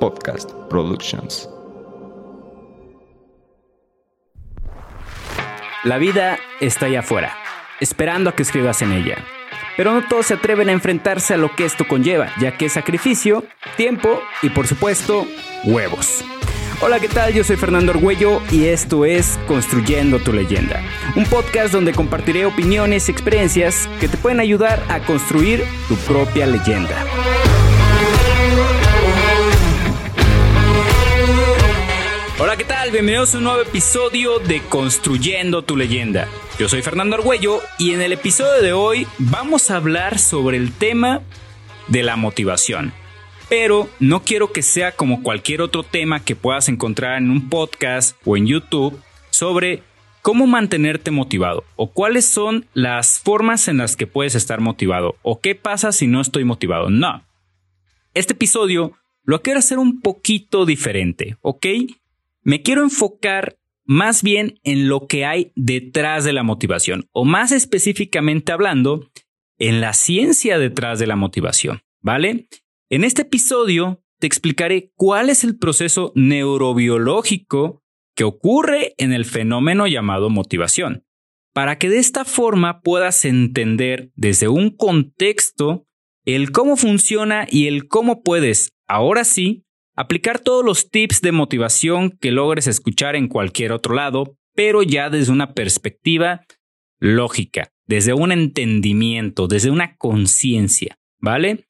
Podcast Productions. La vida está allá afuera, esperando a que escribas en ella. Pero no todos se atreven a enfrentarse a lo que esto conlleva, ya que es sacrificio, tiempo y por supuesto, huevos. Hola, ¿qué tal? Yo soy Fernando Argüello y esto es Construyendo tu leyenda, un podcast donde compartiré opiniones y experiencias que te pueden ayudar a construir tu propia leyenda. Tal? Bienvenidos a un nuevo episodio de Construyendo tu leyenda. Yo soy Fernando Argüello y en el episodio de hoy vamos a hablar sobre el tema de la motivación. Pero no quiero que sea como cualquier otro tema que puedas encontrar en un podcast o en YouTube sobre cómo mantenerte motivado o cuáles son las formas en las que puedes estar motivado o qué pasa si no estoy motivado. No. Este episodio lo quiero hacer un poquito diferente, ¿ok? Me quiero enfocar más bien en lo que hay detrás de la motivación, o más específicamente hablando, en la ciencia detrás de la motivación, ¿vale? En este episodio te explicaré cuál es el proceso neurobiológico que ocurre en el fenómeno llamado motivación, para que de esta forma puedas entender desde un contexto el cómo funciona y el cómo puedes, ahora sí, Aplicar todos los tips de motivación que logres escuchar en cualquier otro lado, pero ya desde una perspectiva lógica, desde un entendimiento, desde una conciencia, ¿vale?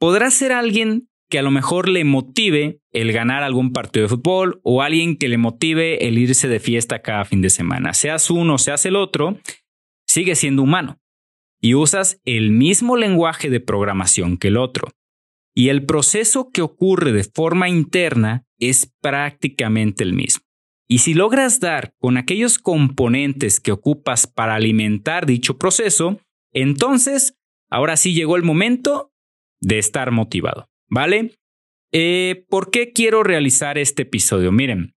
Podrás ser alguien que a lo mejor le motive el ganar algún partido de fútbol o alguien que le motive el irse de fiesta cada fin de semana. Seas uno, seas el otro, sigue siendo humano y usas el mismo lenguaje de programación que el otro. Y el proceso que ocurre de forma interna es prácticamente el mismo. Y si logras dar con aquellos componentes que ocupas para alimentar dicho proceso, entonces, ahora sí llegó el momento de estar motivado, ¿vale? Eh, ¿Por qué quiero realizar este episodio? Miren,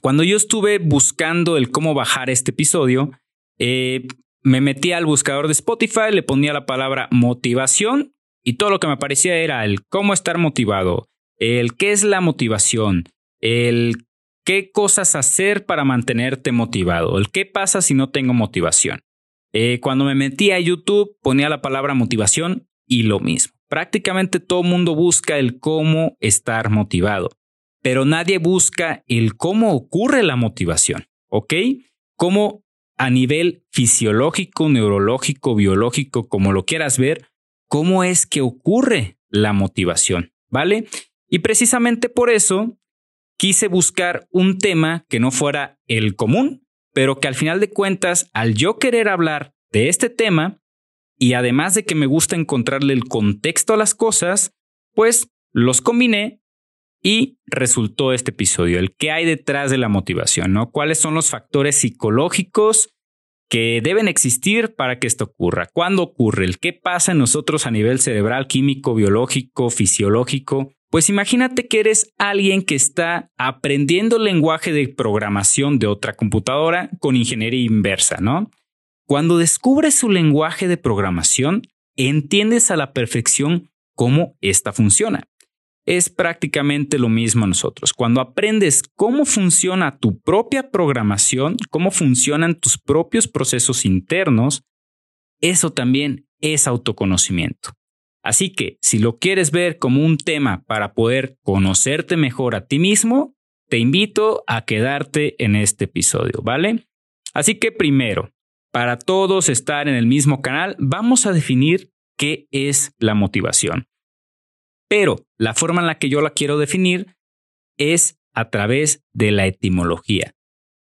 cuando yo estuve buscando el cómo bajar este episodio, eh, me metí al buscador de Spotify, le ponía la palabra motivación y todo lo que me parecía era el cómo estar motivado, el qué es la motivación, el qué cosas hacer para mantenerte motivado, el qué pasa si no tengo motivación. Eh, cuando me metí a YouTube ponía la palabra motivación y lo mismo. Prácticamente todo mundo busca el cómo estar motivado, pero nadie busca el cómo ocurre la motivación, ¿ok? Cómo a nivel fisiológico, neurológico, biológico, como lo quieras ver, cómo es que ocurre la motivación, ¿vale? Y precisamente por eso quise buscar un tema que no fuera el común, pero que al final de cuentas, al yo querer hablar de este tema, y además de que me gusta encontrarle el contexto a las cosas, pues los combiné y resultó este episodio, el que hay detrás de la motivación, ¿no? ¿Cuáles son los factores psicológicos que deben existir para que esto ocurra. ¿Cuándo ocurre? ¿El qué pasa en nosotros a nivel cerebral, químico, biológico, fisiológico? Pues imagínate que eres alguien que está aprendiendo el lenguaje de programación de otra computadora con ingeniería inversa, ¿no? Cuando descubres su lenguaje de programación, entiendes a la perfección cómo esta funciona es prácticamente lo mismo a nosotros. Cuando aprendes cómo funciona tu propia programación, cómo funcionan tus propios procesos internos, eso también es autoconocimiento. Así que si lo quieres ver como un tema para poder conocerte mejor a ti mismo, te invito a quedarte en este episodio, ¿vale? Así que primero, para todos estar en el mismo canal, vamos a definir qué es la motivación. Pero la forma en la que yo la quiero definir es a través de la etimología.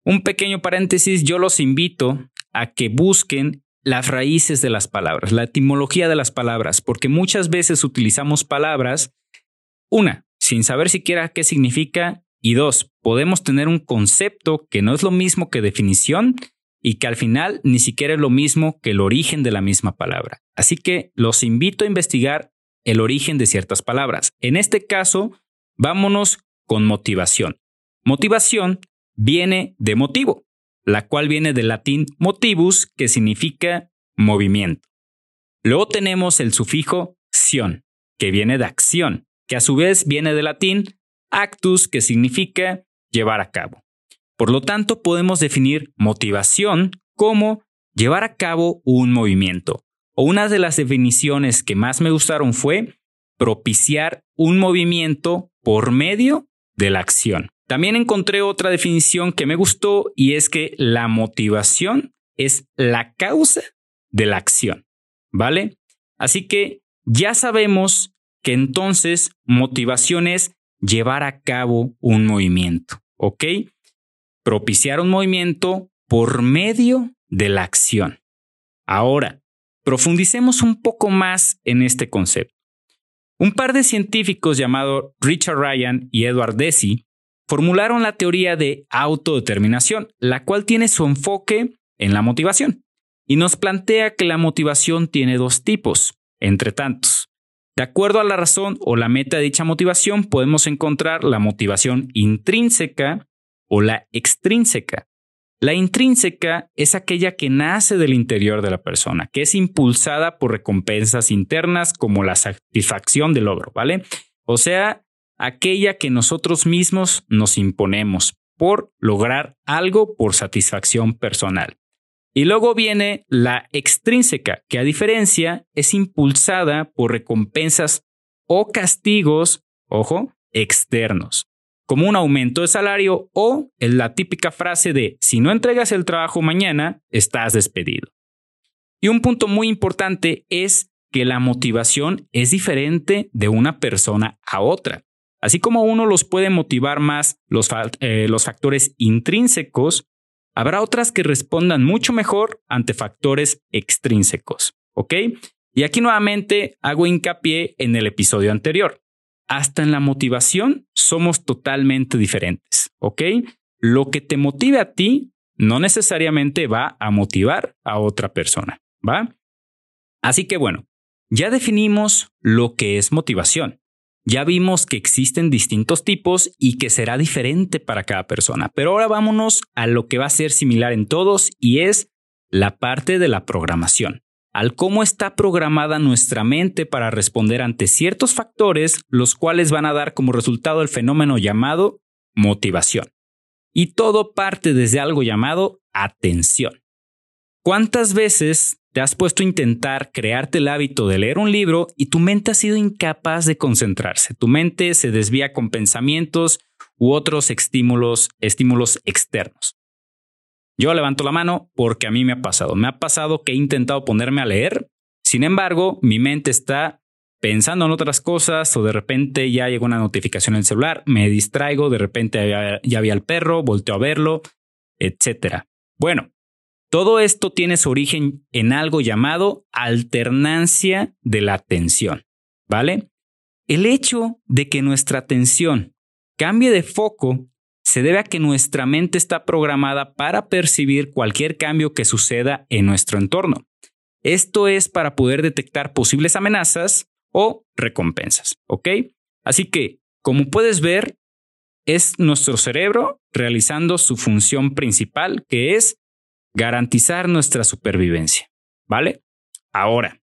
Un pequeño paréntesis, yo los invito a que busquen las raíces de las palabras, la etimología de las palabras, porque muchas veces utilizamos palabras, una, sin saber siquiera qué significa, y dos, podemos tener un concepto que no es lo mismo que definición y que al final ni siquiera es lo mismo que el origen de la misma palabra. Así que los invito a investigar el origen de ciertas palabras. En este caso, vámonos con motivación. Motivación viene de motivo, la cual viene del latín motivus, que significa movimiento. Luego tenemos el sufijo sion, que viene de acción, que a su vez viene del latín actus, que significa llevar a cabo. Por lo tanto, podemos definir motivación como llevar a cabo un movimiento. Una de las definiciones que más me gustaron fue propiciar un movimiento por medio de la acción. También encontré otra definición que me gustó y es que la motivación es la causa de la acción, ¿vale? Así que ya sabemos que entonces motivación es llevar a cabo un movimiento, ¿ok? Propiciar un movimiento por medio de la acción. Ahora, profundicemos un poco más en este concepto. Un par de científicos llamados Richard Ryan y Edward Deci formularon la teoría de autodeterminación, la cual tiene su enfoque en la motivación y nos plantea que la motivación tiene dos tipos, entre tantos. De acuerdo a la razón o la meta de dicha motivación, podemos encontrar la motivación intrínseca o la extrínseca. La intrínseca es aquella que nace del interior de la persona, que es impulsada por recompensas internas como la satisfacción del logro, ¿vale? O sea, aquella que nosotros mismos nos imponemos por lograr algo por satisfacción personal. Y luego viene la extrínseca, que a diferencia es impulsada por recompensas o castigos, ojo, externos, como un aumento de salario o la típica frase de si no entregas el trabajo mañana, estás despedido. Y un punto muy importante es que la motivación es diferente de una persona a otra. Así como uno los puede motivar más los, eh, los factores intrínsecos, Habrá otras que respondan mucho mejor ante factores extrínsecos, ¿ok? Y aquí nuevamente hago hincapié en el episodio anterior. Hasta en la motivación somos totalmente diferentes, ¿ok? Lo que te motive a ti no necesariamente va a motivar a otra persona, ¿va? Así que bueno, ya definimos lo que es motivación. Ya vimos que existen distintos tipos y que será diferente para cada persona, pero ahora vámonos a lo que va a ser similar en todos y es la parte de la programación, al cómo está programada nuestra mente para responder ante ciertos factores, los cuales van a dar como resultado el fenómeno llamado motivación. Y todo parte desde algo llamado atención. ¿Cuántas veces te has puesto a intentar crearte el hábito de leer un libro y tu mente ha sido incapaz de concentrarse. Tu mente se desvía con pensamientos u otros estímulos, estímulos externos. Yo levanto la mano porque a mí me ha pasado. Me ha pasado que he intentado ponerme a leer, sin embargo, mi mente está pensando en otras cosas o de repente ya llegó una notificación en el celular, me distraigo, de repente ya había el perro, volteo a verlo, etc. Bueno, todo esto tiene su origen en algo llamado alternancia de la atención, ¿vale? El hecho de que nuestra atención cambie de foco se debe a que nuestra mente está programada para percibir cualquier cambio que suceda en nuestro entorno. Esto es para poder detectar posibles amenazas o recompensas, ¿ok? Así que, como puedes ver, es nuestro cerebro realizando su función principal, que es garantizar nuestra supervivencia, ¿vale? Ahora,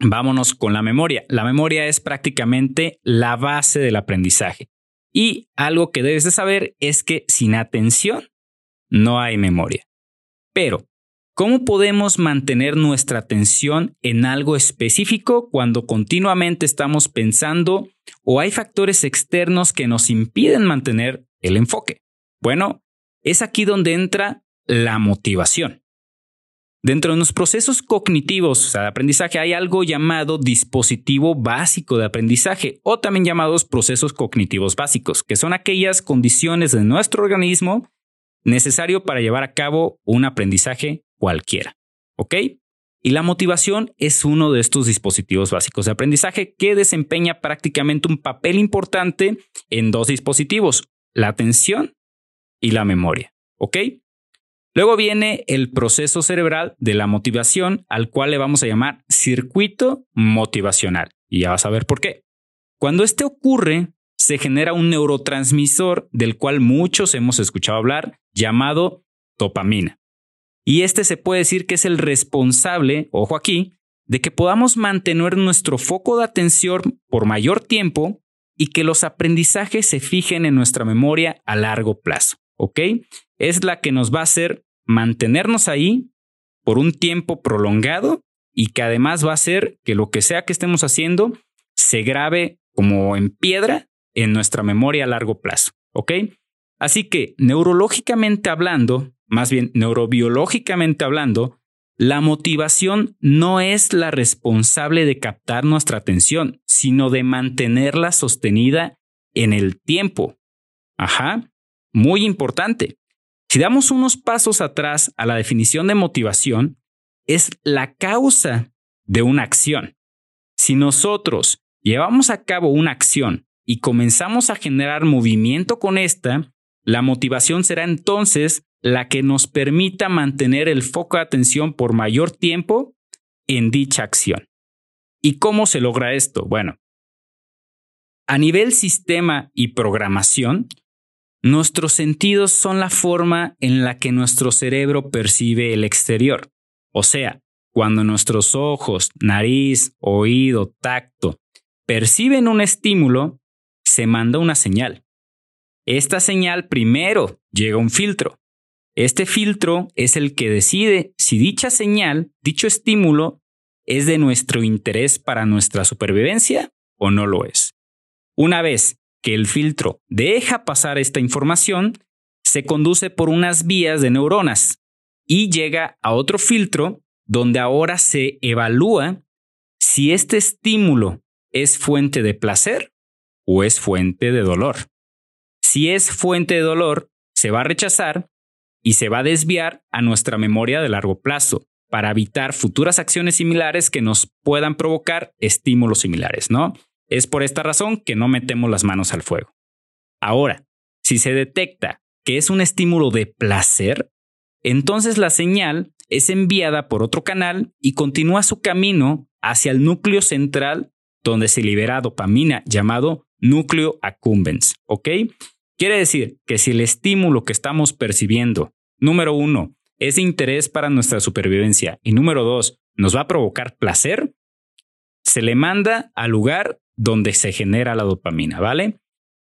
vámonos con la memoria. La memoria es prácticamente la base del aprendizaje. Y algo que debes de saber es que sin atención no hay memoria. Pero, ¿cómo podemos mantener nuestra atención en algo específico cuando continuamente estamos pensando o hay factores externos que nos impiden mantener el enfoque? Bueno, es aquí donde entra la motivación. Dentro de los procesos cognitivos de aprendizaje hay algo llamado dispositivo básico de aprendizaje o también llamados procesos cognitivos básicos, que son aquellas condiciones de nuestro organismo necesario para llevar a cabo un aprendizaje cualquiera. ¿Ok? Y la motivación es uno de estos dispositivos básicos de aprendizaje que desempeña prácticamente un papel importante en dos dispositivos, la atención y la memoria. ¿Ok? Luego viene el proceso cerebral de la motivación, al cual le vamos a llamar circuito motivacional. Y ya vas a ver por qué. Cuando este ocurre, se genera un neurotransmisor del cual muchos hemos escuchado hablar, llamado dopamina. Y este se puede decir que es el responsable, ojo aquí, de que podamos mantener nuestro foco de atención por mayor tiempo y que los aprendizajes se fijen en nuestra memoria a largo plazo, ¿ok? Es la que nos va a hacer mantenernos ahí por un tiempo prolongado y que además va a hacer que lo que sea que estemos haciendo se grabe como en piedra en nuestra memoria a largo plazo, ¿ok? Así que neurológicamente hablando, más bien neurobiológicamente hablando, la motivación no es la responsable de captar nuestra atención, sino de mantenerla sostenida en el tiempo. Ajá, muy importante. Si damos unos pasos atrás a la definición de motivación, es la causa de una acción. Si nosotros llevamos a cabo una acción y comenzamos a generar movimiento con esta, la motivación será entonces la que nos permita mantener el foco de atención por mayor tiempo en dicha acción. ¿Y cómo se logra esto? Bueno, a nivel sistema y programación, nuestros sentidos son la forma en la que nuestro cerebro percibe el exterior. O sea, cuando nuestros ojos, nariz, oído, tacto perciben un estímulo, se manda una señal. Esta señal primero llega a un filtro. Este filtro es el que decide si dicha señal, dicho estímulo, es de nuestro interés para nuestra supervivencia o no lo es. Una vez que el filtro deja pasar esta información, se conduce por unas vías de neuronas y llega a otro filtro donde ahora se evalúa si este estímulo es fuente de placer o es fuente de dolor. Si es fuente de dolor, se va a rechazar y se va a desviar a nuestra memoria de largo plazo para evitar futuras acciones similares que nos puedan provocar estímulos similares, ¿no? Es por esta razón que no metemos las manos al fuego. Ahora, si se detecta que es un estímulo de placer, entonces la señal es enviada por otro canal y continúa su camino hacia el núcleo central donde se libera dopamina llamado núcleo accumbens, ¿ok? Quiere decir que si el estímulo que estamos percibiendo, número uno, es de interés para nuestra supervivencia y número dos, nos va a provocar placer, se le manda al lugar donde se genera la dopamina, ¿vale?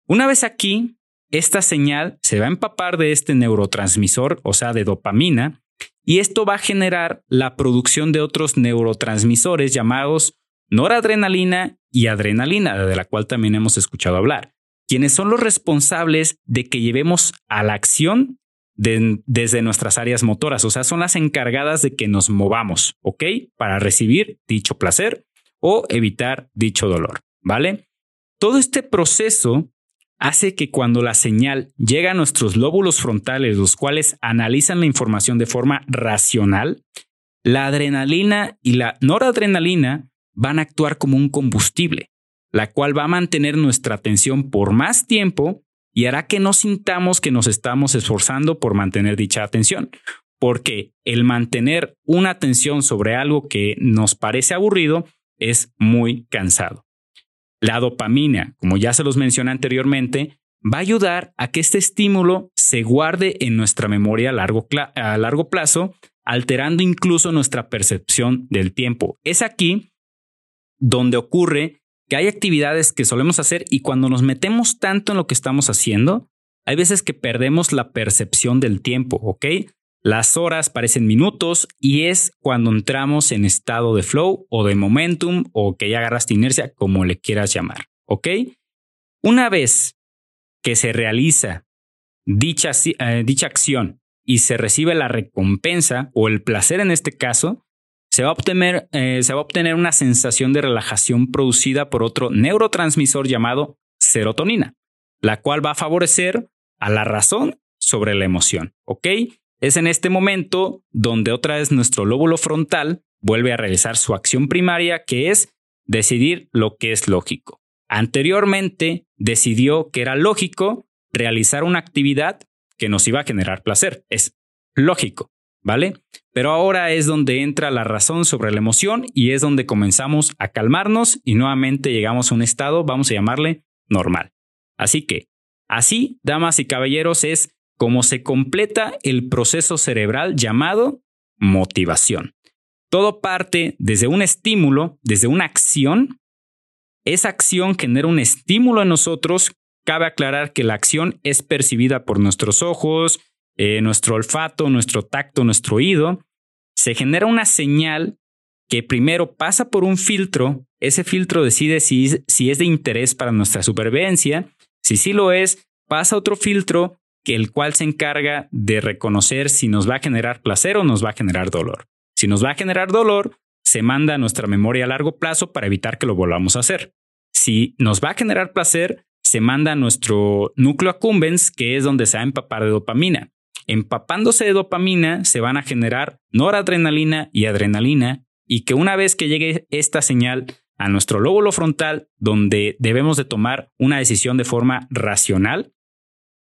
Una vez aquí, esta señal se va a empapar de este neurotransmisor, o sea, de dopamina, y esto va a generar la producción de otros neurotransmisores llamados noradrenalina y adrenalina, de la cual también hemos escuchado hablar quienes son los responsables de que llevemos a la acción desde nuestras áreas motoras, o sea, son las encargadas de que nos movamos, ¿ok? Para recibir dicho placer o evitar dicho dolor, ¿vale? Todo este proceso hace que cuando la señal llega a nuestros lóbulos frontales, los cuales analizan la información de forma racional, la adrenalina y la noradrenalina van a actuar como un combustible la cual va a mantener nuestra atención por más tiempo y hará que no sintamos que nos estamos esforzando por mantener dicha atención, porque el mantener una atención sobre algo que nos parece aburrido es muy cansado. La dopamina, como ya se los mencioné anteriormente, va a ayudar a que este estímulo se guarde en nuestra memoria a largo, a largo plazo, alterando incluso nuestra percepción del tiempo. Es aquí donde ocurre que hay actividades que solemos hacer y cuando nos metemos tanto en lo que estamos haciendo, hay veces que perdemos la percepción del tiempo, ¿ok? Las horas parecen minutos y es cuando entramos en estado de flow o de momentum o que ya agarraste inercia, como le quieras llamar, ¿ok? Una vez que se realiza dicha, eh, acción y se recibe la recompensa o el placer en este caso, se va, a obtener, eh, se va a obtener una sensación de relajación producida por otro neurotransmisor llamado serotonina, la cual va a favorecer a la razón sobre la emoción. Es en este momento donde otra vez nuestro lóbulo frontal vuelve a realizar su acción primaria, que es decidir lo que es lógico. Anteriormente decidió que era lógico realizar una actividad que nos iba a generar placer. Es lógico. ¿vale? Pero ahora es donde entra la razón sobre la emoción y es donde comenzamos a calmarnos y nuevamente llegamos a un estado, vamos a llamarle normal. Así que, así, damas y caballeros, es como se completa el proceso cerebral llamado motivación. Todo parte desde un estímulo, desde una acción, esa acción genera un estímulo en nosotros. Cabe aclarar que la acción es percibida por nuestros ojos, eh, nuestro olfato, nuestro tacto, nuestro oído. Se genera una señal que primero pasa por un filtro. Ese filtro decide si, si es de interés para nuestra supervivencia. Si sí lo es, pasa otro filtro que el cual se encarga de reconocer si nos va a generar placer o nos va a generar dolor. Si nos va a generar dolor, se manda a nuestra memoria a largo plazo para evitar que lo volvamos a hacer. Si nos va a generar placer, se manda a nuestro núcleo accumbens, que es donde se va a empapar de dopamina. Empapándose de dopamina, se van a generar noradrenalina y adrenalina, y que una vez que llegue esta señal a nuestro lóbulo frontal, donde debemos de tomar una decisión de forma racional,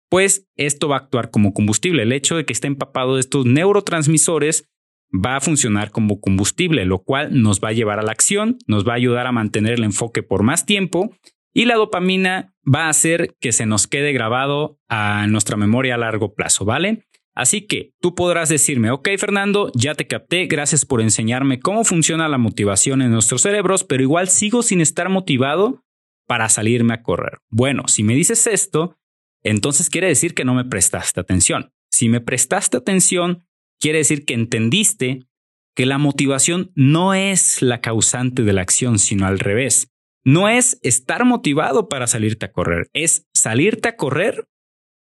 pues esto va a actuar como combustible. El hecho de que esté empapado de estos neurotransmisores va a funcionar como combustible, lo cual nos va a llevar a la acción, nos va a ayudar a mantener el enfoque por más tiempo y la dopamina va a hacer que se nos quede grabado a nuestra memoria a largo plazo, ¿vale? Así que tú podrás decirme, ok Fernando, ya te capté, gracias por enseñarme cómo funciona la motivación en nuestros cerebros, pero igual sigo sin estar motivado para salirme a correr. Bueno, si me dices esto, entonces quiere decir que no me prestaste atención. Si me prestaste atención, quiere decir que entendiste que la motivación no es la causante de la acción, sino al revés. No es estar motivado para salirte a correr, es salirte a correr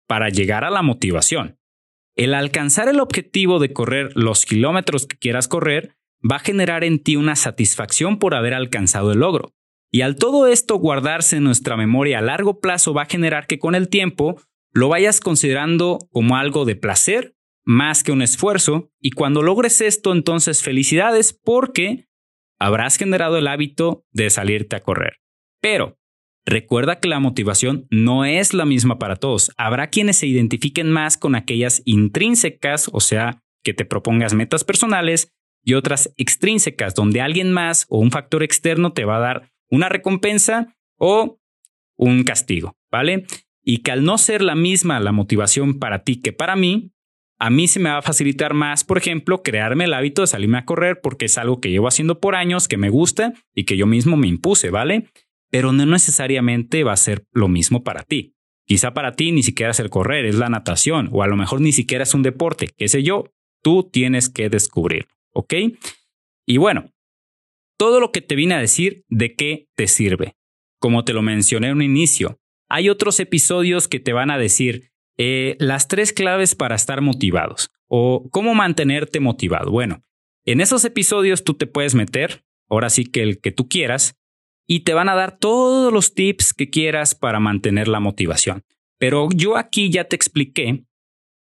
para llegar a la motivación. El alcanzar el objetivo de correr los kilómetros que quieras correr va a generar en ti una satisfacción por haber alcanzado el logro. Y al todo esto guardarse en nuestra memoria a largo plazo va a generar que con el tiempo lo vayas considerando como algo de placer más que un esfuerzo, y cuando logres esto, entonces felicidades porque habrás generado el hábito de salirte a correr. Pero recuerda que la motivación no es la misma para todos. Habrá quienes se identifiquen más con aquellas intrínsecas, o sea, que te propongas metas personales, y otras extrínsecas, donde alguien más o un factor externo te va a dar una recompensa o un castigo, ¿vale? Y que al no ser la misma la motivación para ti que para mí, a mí se me va a facilitar más, por ejemplo, crearme el hábito de salirme a correr porque es algo que llevo haciendo por años, que me gusta y que yo mismo me impuse, ¿vale? Pero no necesariamente va a ser lo mismo para ti. Quizá para ti ni siquiera es el correr, es la natación o a lo mejor ni siquiera es un deporte, qué sé yo, tú tienes que descubrir, ¿ok? Y bueno, todo lo que te vine a decir, ¿de qué te sirve? Como te lo mencioné en un inicio, hay otros episodios que te van a decir, eh, las tres claves para estar motivados o cómo mantenerte motivado. Bueno, en esos episodios tú te puedes meter, ahora sí que el que tú quieras, y te van a dar todos los tips que quieras para mantener la motivación. Pero yo aquí ya te expliqué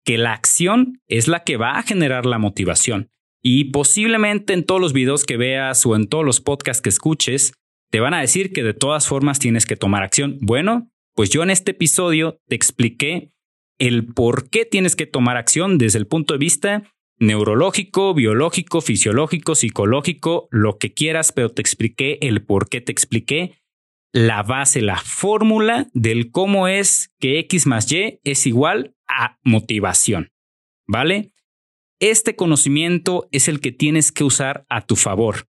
que la acción es la que va a generar la motivación. Y posiblemente en todos los videos que veas o en todos los podcasts que escuches, te van a decir que de todas formas tienes que tomar acción. Bueno, pues yo en este episodio te expliqué el por qué tienes que tomar acción desde el punto de vista neurológico, biológico, fisiológico, psicológico, lo que quieras, pero te expliqué el por qué te expliqué la base, la fórmula del cómo es que X más Y es igual a motivación. ¿Vale? Este conocimiento es el que tienes que usar a tu favor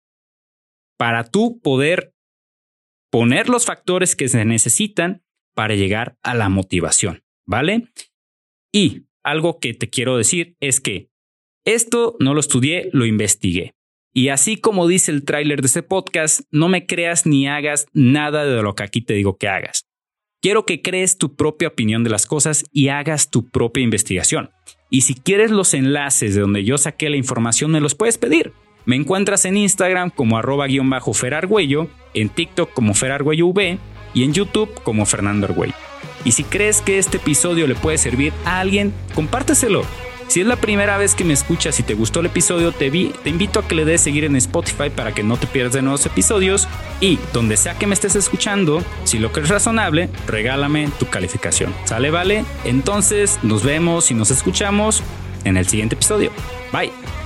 para tú poder poner los factores que se necesitan para llegar a la motivación. ¿Vale? Y algo que te quiero decir es que esto no lo estudié, lo investigué. Y así como dice el tráiler de este podcast, no me creas ni hagas nada de lo que aquí te digo que hagas. Quiero que crees tu propia opinión de las cosas y hagas tu propia investigación. Y si quieres los enlaces de donde yo saqué la información, me los puedes pedir. Me encuentras en Instagram como arroba guion bajo Ferargüello, en TikTok como Ferargüello y en YouTube como Fernando Argüello. Y si crees que este episodio le puede servir a alguien, compárteselo. Si es la primera vez que me escuchas y te gustó el episodio, te, te invito a que le des seguir en Spotify para que no te pierdas de nuevos episodios. Y donde sea que me estés escuchando, si lo crees razonable, regálame tu calificación. ¿Sale, vale? Entonces nos vemos y nos escuchamos en el siguiente episodio. Bye.